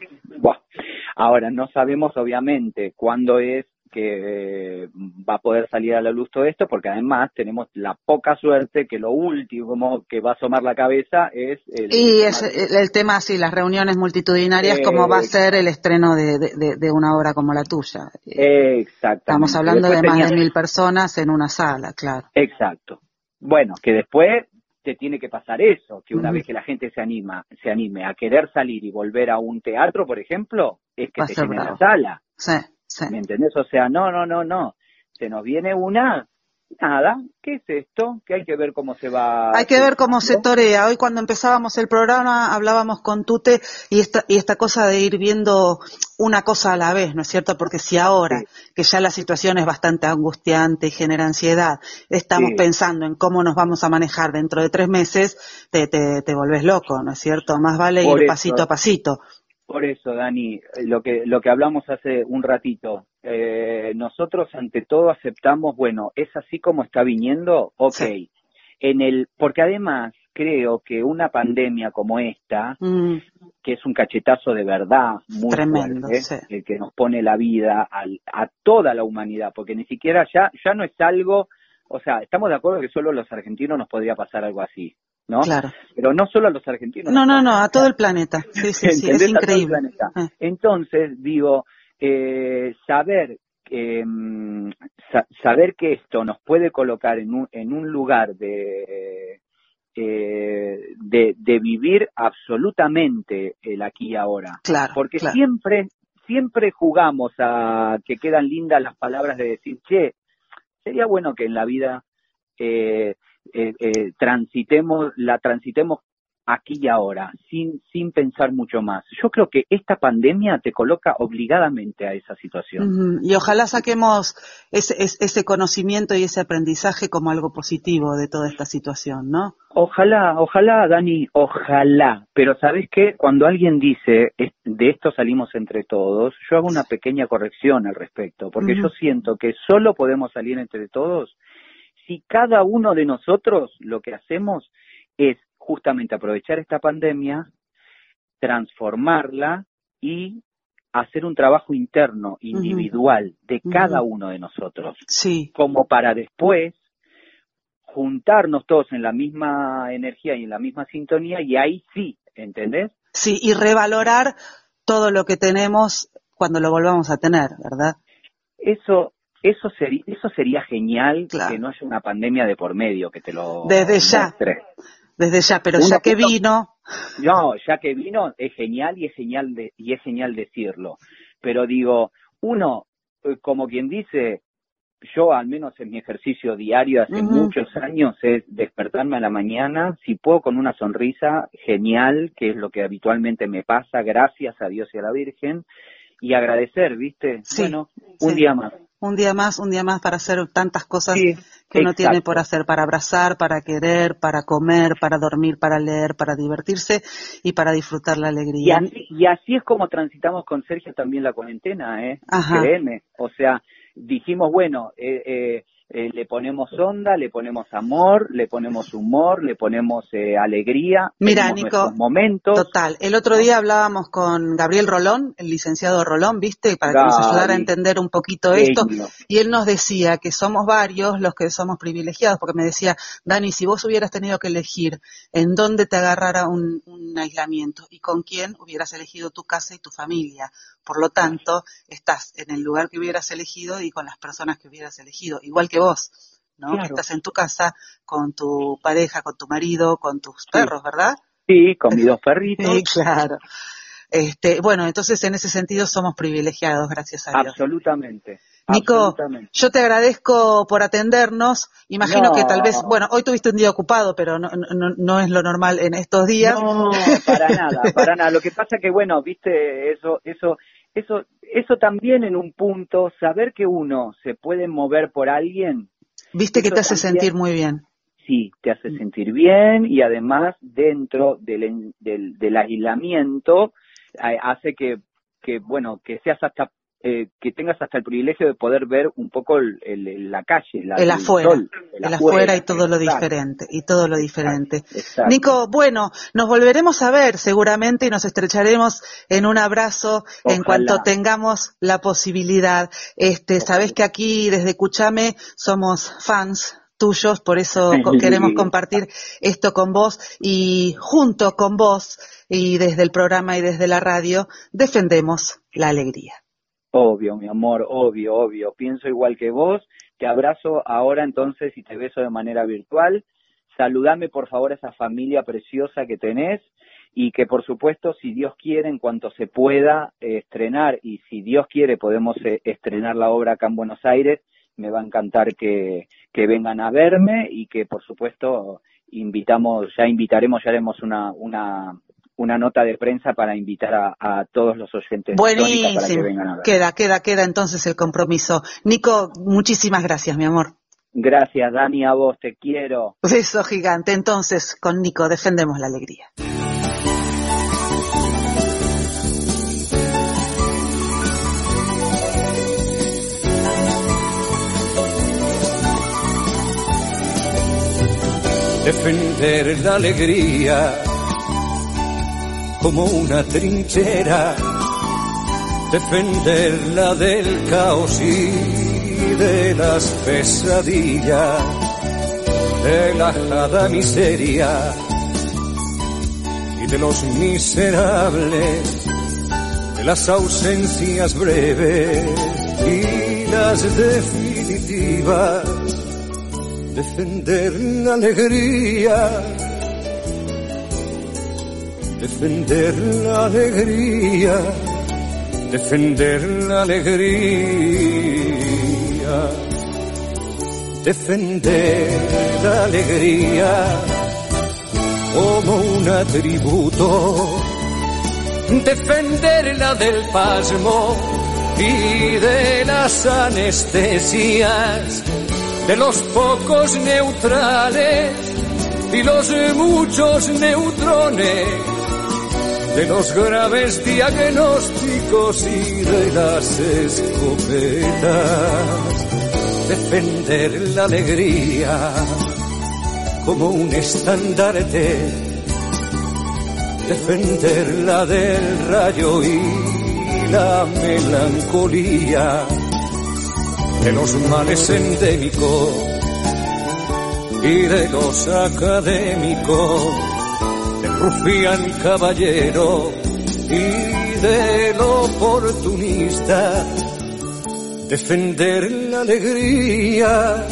Ahora, no sabemos obviamente cuándo es que eh, va a poder salir a la luz todo esto, porque además tenemos la poca suerte que lo último que va a asomar la cabeza es el... Y es el, tema, sí, las reuniones multitudinarias, como va a ser el estreno de, de, una obra como la tuya. Exacto. Estamos hablando de más de mil personas en una sala, claro. Exacto. Bueno, que después te tiene que pasar eso, que una vez que la gente se anima, se anime a querer salir y volver a un teatro, por ejemplo, es que te llene la sala. Sí. ¿Me entendés? O sea, no, no, no, no. Se nos viene una, nada, ¿qué es esto? Que hay que ver cómo se va. Hay que ver cómo se torea. Hoy cuando empezábamos el programa hablábamos con Tute y esta, y esta cosa de ir viendo una cosa a la vez, ¿no es cierto? Porque si ahora, que ya la situación es bastante angustiante y genera ansiedad, estamos pensando en cómo nos vamos a manejar dentro de tres meses, te, te, te volvés loco, ¿no es cierto? Más vale ir pasito a pasito. Por eso, Dani, lo que, lo que hablamos hace un ratito, eh, nosotros ante todo aceptamos, bueno, es así como está viniendo, ok. En el, porque además creo que una pandemia como esta, mm. que es un cachetazo de verdad muy Tremendo, el que nos pone la vida a toda la humanidad, porque ni siquiera ya, ya no es algo, o sea, estamos de acuerdo que solo los argentinos nos podría pasar algo así. ¿No? Claro. Pero no solo a los argentinos. No, no, no, a todo el planeta. Sí, sí, sí, es increíble. Ah. Entonces, digo, eh, saber mm, saber que esto nos puede colocar en un, en un lugar de, eh, de, de, vivir absolutamente el aquí y ahora. Claro, Porque siempre, siempre jugamos a que quedan lindas las palabras de decir, che, sería bueno que en la vida eh, eh, eh, transitemos, la transitemos aquí y ahora, sin, sin pensar mucho más. Yo creo que esta pandemia te coloca obligadamente a esa situación. Y ojalá saquemos ese, ese conocimiento y ese aprendizaje como algo positivo de toda esta situación, ¿no? Ojalá, ojalá, Dani, ojalá. Pero ¿sabes qué? Cuando alguien dice, de esto salimos entre todos, yo hago una pequeña corrección al respecto, porque yo siento que solo podemos salir entre todos si cada uno de nosotros lo que hacemos es justamente aprovechar esta pandemia, transformarla y hacer un trabajo interno, individual, de cada uno de nosotros. Sí. Como para después juntarnos todos en la misma energía y en la misma sintonía y ahí sí, ¿entendés? Sí, y revalorar todo lo que tenemos cuando lo volvamos a tener, ¿verdad? Eso, eso sería, eso sería genial que no haya una pandemia de por medio, que te lo Desde ya. Desde ya, pero ya que vino. No, ya que vino es genial y es genial de, y es genial decirlo. Pero digo, uno, eh, como quien dice, yo al menos en mi ejercicio diario hace muchos años es despertarme a la mañana, si puedo con una sonrisa, genial, que es lo que habitualmente me pasa, gracias a Dios y a la Virgen, y agradecer, ¿viste? bueno, un día más. Un día más, un día más para hacer tantas cosas que uno tiene por hacer, para abrazar, para querer, para comer, para dormir, para leer, para divertirse y para disfrutar la alegría. Y así, es como transitamos con Sergio también la cuarentena, ¿eh? Créeme. O sea, dijimos, bueno, eh, eh, eh, le ponemos onda, le ponemos amor, le ponemos humor, le ponemos eh, alegría. Mira, Nico, momentos. total. El otro día hablábamos con Gabriel Rolón, el licenciado Rolón, ¿viste? Para que nos ayudara a entender un poquito esto. Y él nos decía que somos varios los que somos privilegiados, porque me decía, Dani, si vos hubieras tenido que elegir en dónde te agarrara un, un aislamiento y con quién hubieras elegido tu casa y tu familia. Por lo tanto, estás en el lugar que hubieras elegido y con las personas que hubieras elegido. Igual que vos, ¿no? Estás en tu casa con tu pareja, con tu marido, con tus perros, ¿verdad? Sí, con mis dos perritos. Sí, claro. Este, bueno, entonces en ese sentido somos privilegiados, gracias a Dios. Absolutamente. Nico, yo te agradezco por atendernos. Imagino que tal vez, bueno, hoy tuviste un día ocupado, pero no, no, no, es lo normal en estos días. No, para nada, para nada. Lo que pasa que, bueno, viste, eso, eso, eso, eso también en un punto, saber que uno se puede mover por alguien. Viste que te hace sentir muy bien. Sí, te hace sentir bien y además dentro del, del, del aislamiento eh, hace que, que, bueno, que seas hasta eh, que tengas hasta el privilegio de poder ver un poco el, la calle, el, afuera, el, afuera, y todo lo diferente, y todo lo diferente. Nico, bueno, nos volveremos a ver seguramente y nos estrecharemos en un abrazo en cuanto tengamos la posibilidad. Este, sabes que aquí desde Cuchame somos fans tuyos, por eso queremos compartir esto con vos y junto con vos y desde el programa y desde la radio defendemos la alegría. Obvio, mi amor, obvio, obvio. Pienso igual que vos. Te abrazo ahora entonces y te beso de manera virtual. Saludame por favor a esa familia preciosa que tenés y que por supuesto, si Dios quiere, en cuanto se pueda eh, estrenar y si Dios quiere podemos eh, estrenar la obra acá en Buenos Aires, me va a encantar que, que vengan a verme y que por supuesto invitamos, ya invitaremos, ya haremos una, una, una nota de prensa para invitar a, todos los oyentes. Buenísimo. Para que vengan a ver. Queda, queda, queda entonces el compromiso. Nico, muchísimas gracias, mi amor. Gracias, Dani, a vos, te quiero. Beso gigante. Entonces, con Nico defendemos la alegría. Defender la alegría como una trinchera, defenderla del caos y de las pesadillas, de la jada miseria y de los miserables, de las ausencias breves y las definitivas, defender la alegría defender la alegría, defender la alegría, defender la alegría. Como un atributo, defenderla del pasmo y de las anestesias, de los pocos neutrales y los muchos neutrones de los graves diagnósticos y de las escopetas, defender la alegría como un estandarte, defenderla del rayo y la melancolía de los males endémicos y de los académicos rufián caballero y del oportunista, defender la alegría,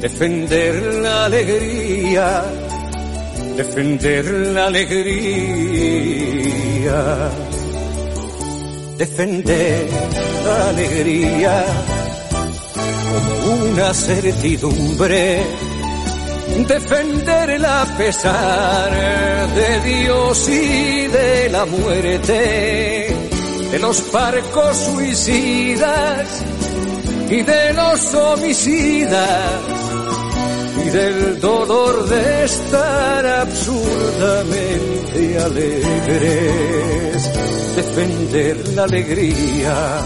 defender la alegría, defender la alegría, defender la alegría como una certidumbre defenderla a pesar de Dios y de la muerte, de los barcos suicidas y de los homicidas y del dolor de estar absurdamente alegres, defender la alegría.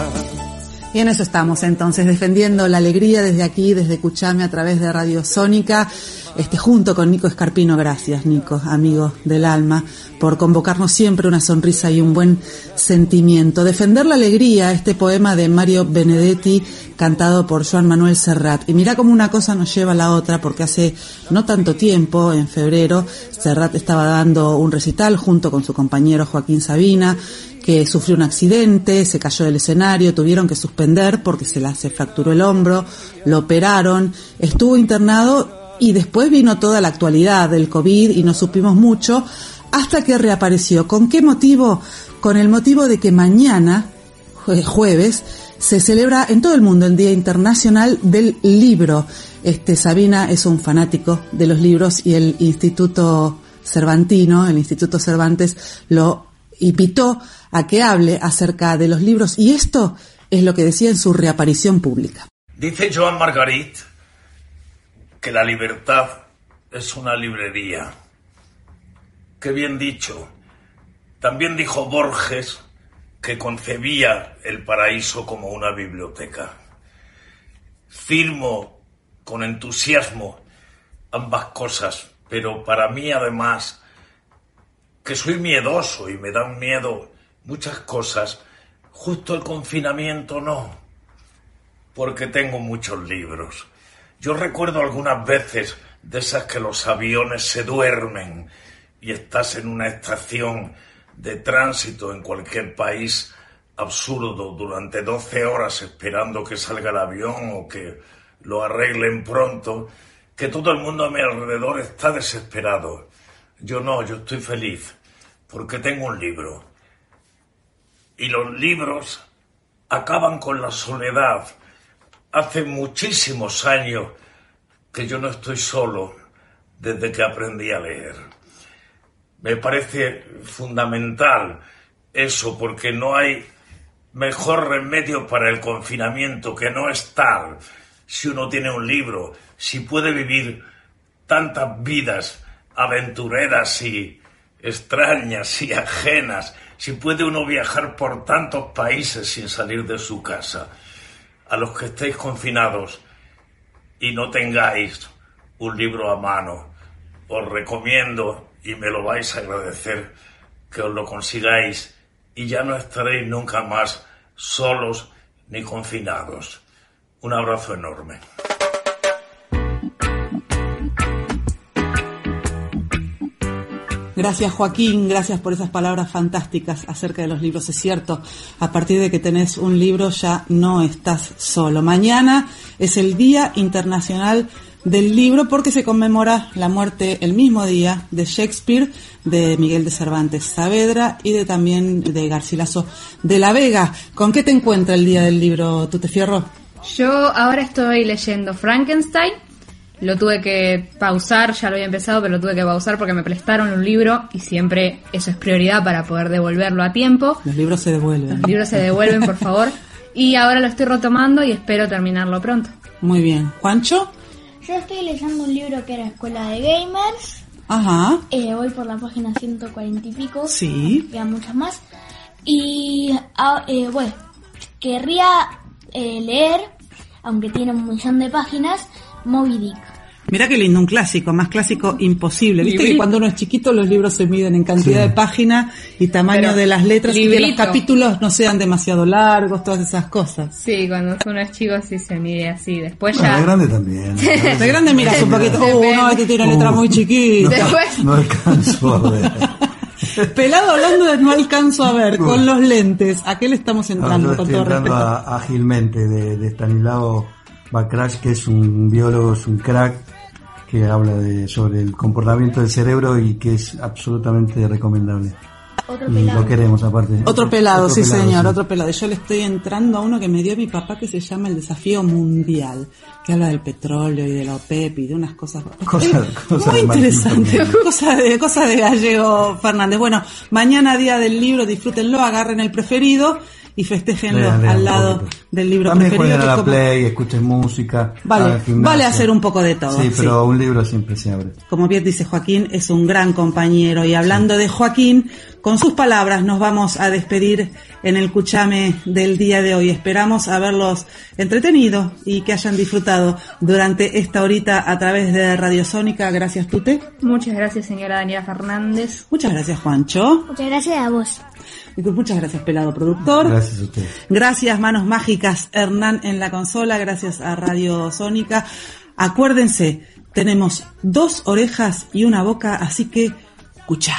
Y en eso estamos entonces, defendiendo la alegría desde aquí, desde Cuchame a través de Radio Sónica este, junto con Nico Escarpino. Gracias, Nico, amigo del alma, por convocarnos siempre una sonrisa y un buen sentimiento. Defender la alegría, este poema de Mario Benedetti, cantado por Joan Manuel Serrat. Y mira cómo una cosa nos lleva a la otra, porque hace no tanto tiempo, en febrero, Serrat estaba dando un recital junto con su compañero Joaquín Sabina, que sufrió un accidente, se cayó del escenario, tuvieron que suspender porque se le se fracturó el hombro, lo operaron, estuvo internado y después vino toda la actualidad del COVID y no supimos mucho hasta que reapareció. ¿Con qué motivo? Con el motivo de que mañana, jueves, se celebra en todo el mundo el Día Internacional del Libro. Este Sabina es un fanático de los libros y el Instituto Cervantino, el Instituto Cervantes, lo invitó a que hable acerca de los libros y esto es lo que decía en su reaparición pública. Dice Joan Margarit que la libertad es una librería. Qué bien dicho. También dijo Borges que concebía el paraíso como una biblioteca. Firmo con entusiasmo ambas cosas, pero para mí además, que soy miedoso y me dan miedo muchas cosas, justo el confinamiento no, porque tengo muchos libros yo recuerdo algunas veces de esas que los aviones se duermen y estás en una estación de tránsito en cualquier país absurdo durante 12 horas esperando que salga el avión o que lo arreglen pronto, que todo el mundo a mi alrededor está desesperado. Yo no, yo estoy feliz porque tengo un libro. Y los libros acaban con la soledad, hace muchísimos años que yo no estoy solo desde que aprendí a leer. Me parece fundamental eso porque no hay mejor remedio para el confinamiento que no estar si uno tiene un libro, si puede vivir tantas vidas aventureras y extrañas y ajenas, si puede uno viajar por tantos países sin salir de su casa a los que estéis confinados y no tengáis un libro a mano, os recomiendo y me lo vais a agradecer que os lo consigáis y ya no estaréis nunca más solos ni confinados. Un abrazo enorme. Gracias Joaquín, gracias por esas palabras fantásticas acerca de los libros. Es cierto, a partir de que tenés un libro ya no estás solo. Mañana es el Día Internacional del Libro porque se conmemora la muerte el mismo día de Shakespeare, de Miguel de Cervantes Saavedra y de también de Garcilaso de la Vega. ¿Con qué te encuentra el Día del Libro, tú te fierro? Yo ahora estoy leyendo Frankenstein lo tuve que pausar, ya lo había empezado, pero lo tuve que pausar porque me prestaron un libro y siempre eso es prioridad para poder devolverlo a tiempo. Los libros se devuelven. Los libros se devuelven, por favor. Y ahora lo estoy retomando y espero terminarlo pronto. Muy bien. ¿Juancho? Yo estoy leyendo un libro que era Escuela de Gamers. Ajá. Eh, voy por la página 140 y pico. Sí. Quedan muchas más. Y, ah, eh, bueno, querría eh, leer, aunque tiene un millón de páginas, Moby Dick. Mira qué lindo, un clásico, más clásico imposible. Viste que cuando uno es chiquito los libros se miden en cantidad de páginas y tamaño de las letras y que los capítulos no sean demasiado largos, todas esas cosas. Sí, cuando uno es chico sí se mide así. Después ya... de grande también. de grande miras un poquito. Oh, no, este tiene letra muy chiquita. Después... No alcanzo a ver. Pelado hablando de no alcanzo a ver, con los lentes. ¿A qué le estamos entrando? con todo entrando ágilmente de, de Stanislao Bacrash, que es un biólogo, es un crack, que habla de, sobre el comportamiento del cerebro y que es absolutamente recomendable. Otro y pelado. lo queremos aparte. Otro pelado, sí pelado, señor, sí. otro pelado. Yo le estoy entrando a uno que me dio mi papá que se llama El Desafío Mundial, que habla del petróleo y de la OPEP y de unas cosas, Cosas- cosas muy de Martín interesante, también. cosas de, cosas de Gallego Fernández. Bueno, mañana día del libro, disfrútenlo, agarren el preferido y Lean, lean al lado poquito. del libro También preferido. jueguen a que la como- play, escuchen música. Vale, vale hacer un poco de todo, Sí, sí. pero un libro siempre se abre. como bien dice Joaquín, es un gran compañero. Y hablando de Joaquín, con sus palabras nos vamos a despedir en el Cuchame del día de hoy. Esperamos haberlos entretenido y que hayan disfrutado durante esta horita a través de Radio Sónica. Gracias, Tute. Muchas gracias, señora Daniela Fernández. Muchas gracias, Juancho. Muchas gracias a vos. Muchas gracias, Pelado Productor. Gracias a ustedes. Gracias, Manos Mágicas, Hernán en la consola. Gracias a Radio Sónica. Acuérdense, tenemos dos orejas y una boca, así que, escucha.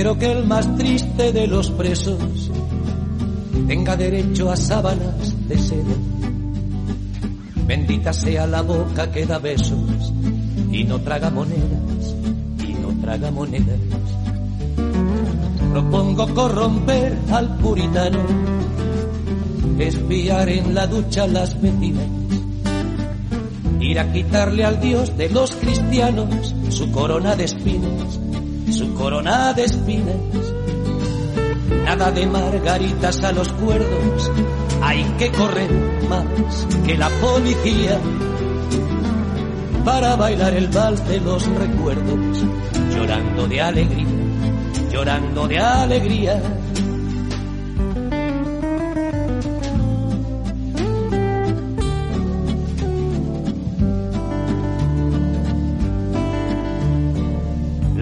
Sugiero que el más triste de los presos tenga derecho a sábanas de seda. Bendita sea la boca que da besos y no traga monedas, y no traga monedas. Propongo corromper al puritano, espiar en la ducha las vecinas, ir a quitarle al Dios de los cristianos su corona de espinas, su corona de espinas. Nada de margaritas a los cuerdos, hay que correr más que la policía para bailar el vals de los recuerdos, llorando de alegría, llorando de alegría.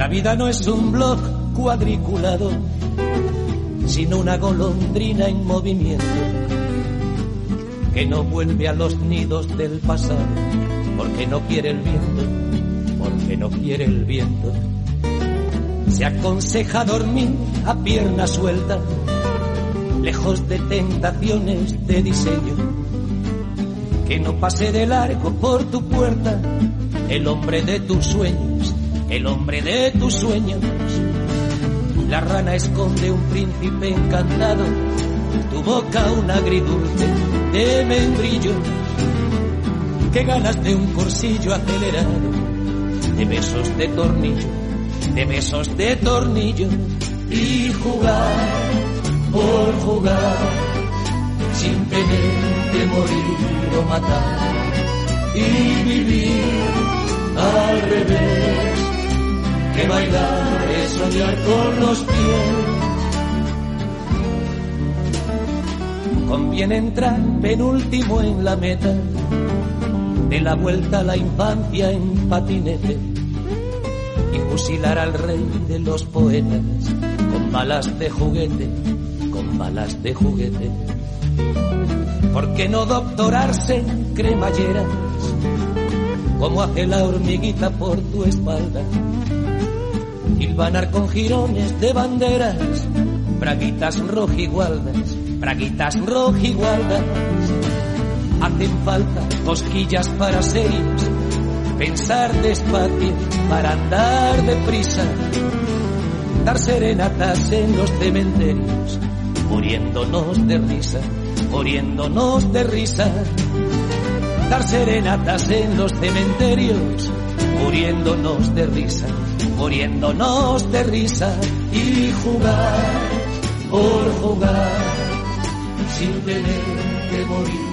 La vida no es un blog cuadriculado, sino una golondrina en movimiento que no vuelve a los nidos del pasado porque no quiere el viento, porque no quiere el viento. Se aconseja dormir a pierna suelta, lejos de tentaciones de diseño. Que no pase de largo por tu puerta el hombre de tus sueños, el hombre de tus sueños. La rana esconde un príncipe encantado, tu boca un agridulce de membrillo. Qué ganas de un cursillo acelerado, de besos de tornillo, de besos de tornillo. Y jugar por jugar, que morir o matar. Y vivir al revés, que bailar es soñar con los pies. Conviene entrar penúltimo en la meta de la vuelta a la infancia en patinete y fusilar al rey de los poetas con balas de juguete, con balas de juguete. ¿Por qué no doctorarse en cremalleras como hace la hormiguita por tu espalda? Hilvanar con jirones de banderas, braguitas rojigualdas, braguitas rojigualdas. Hacen falta cosquillas para serios, pensar despacio para andar deprisa, dar serenatas en los cementerios, muriéndonos de risa, muriéndonos de risa, dar serenatas en los cementerios, muriéndonos de risa, muriéndonos de risa y jugar por jugar sin tener que morir.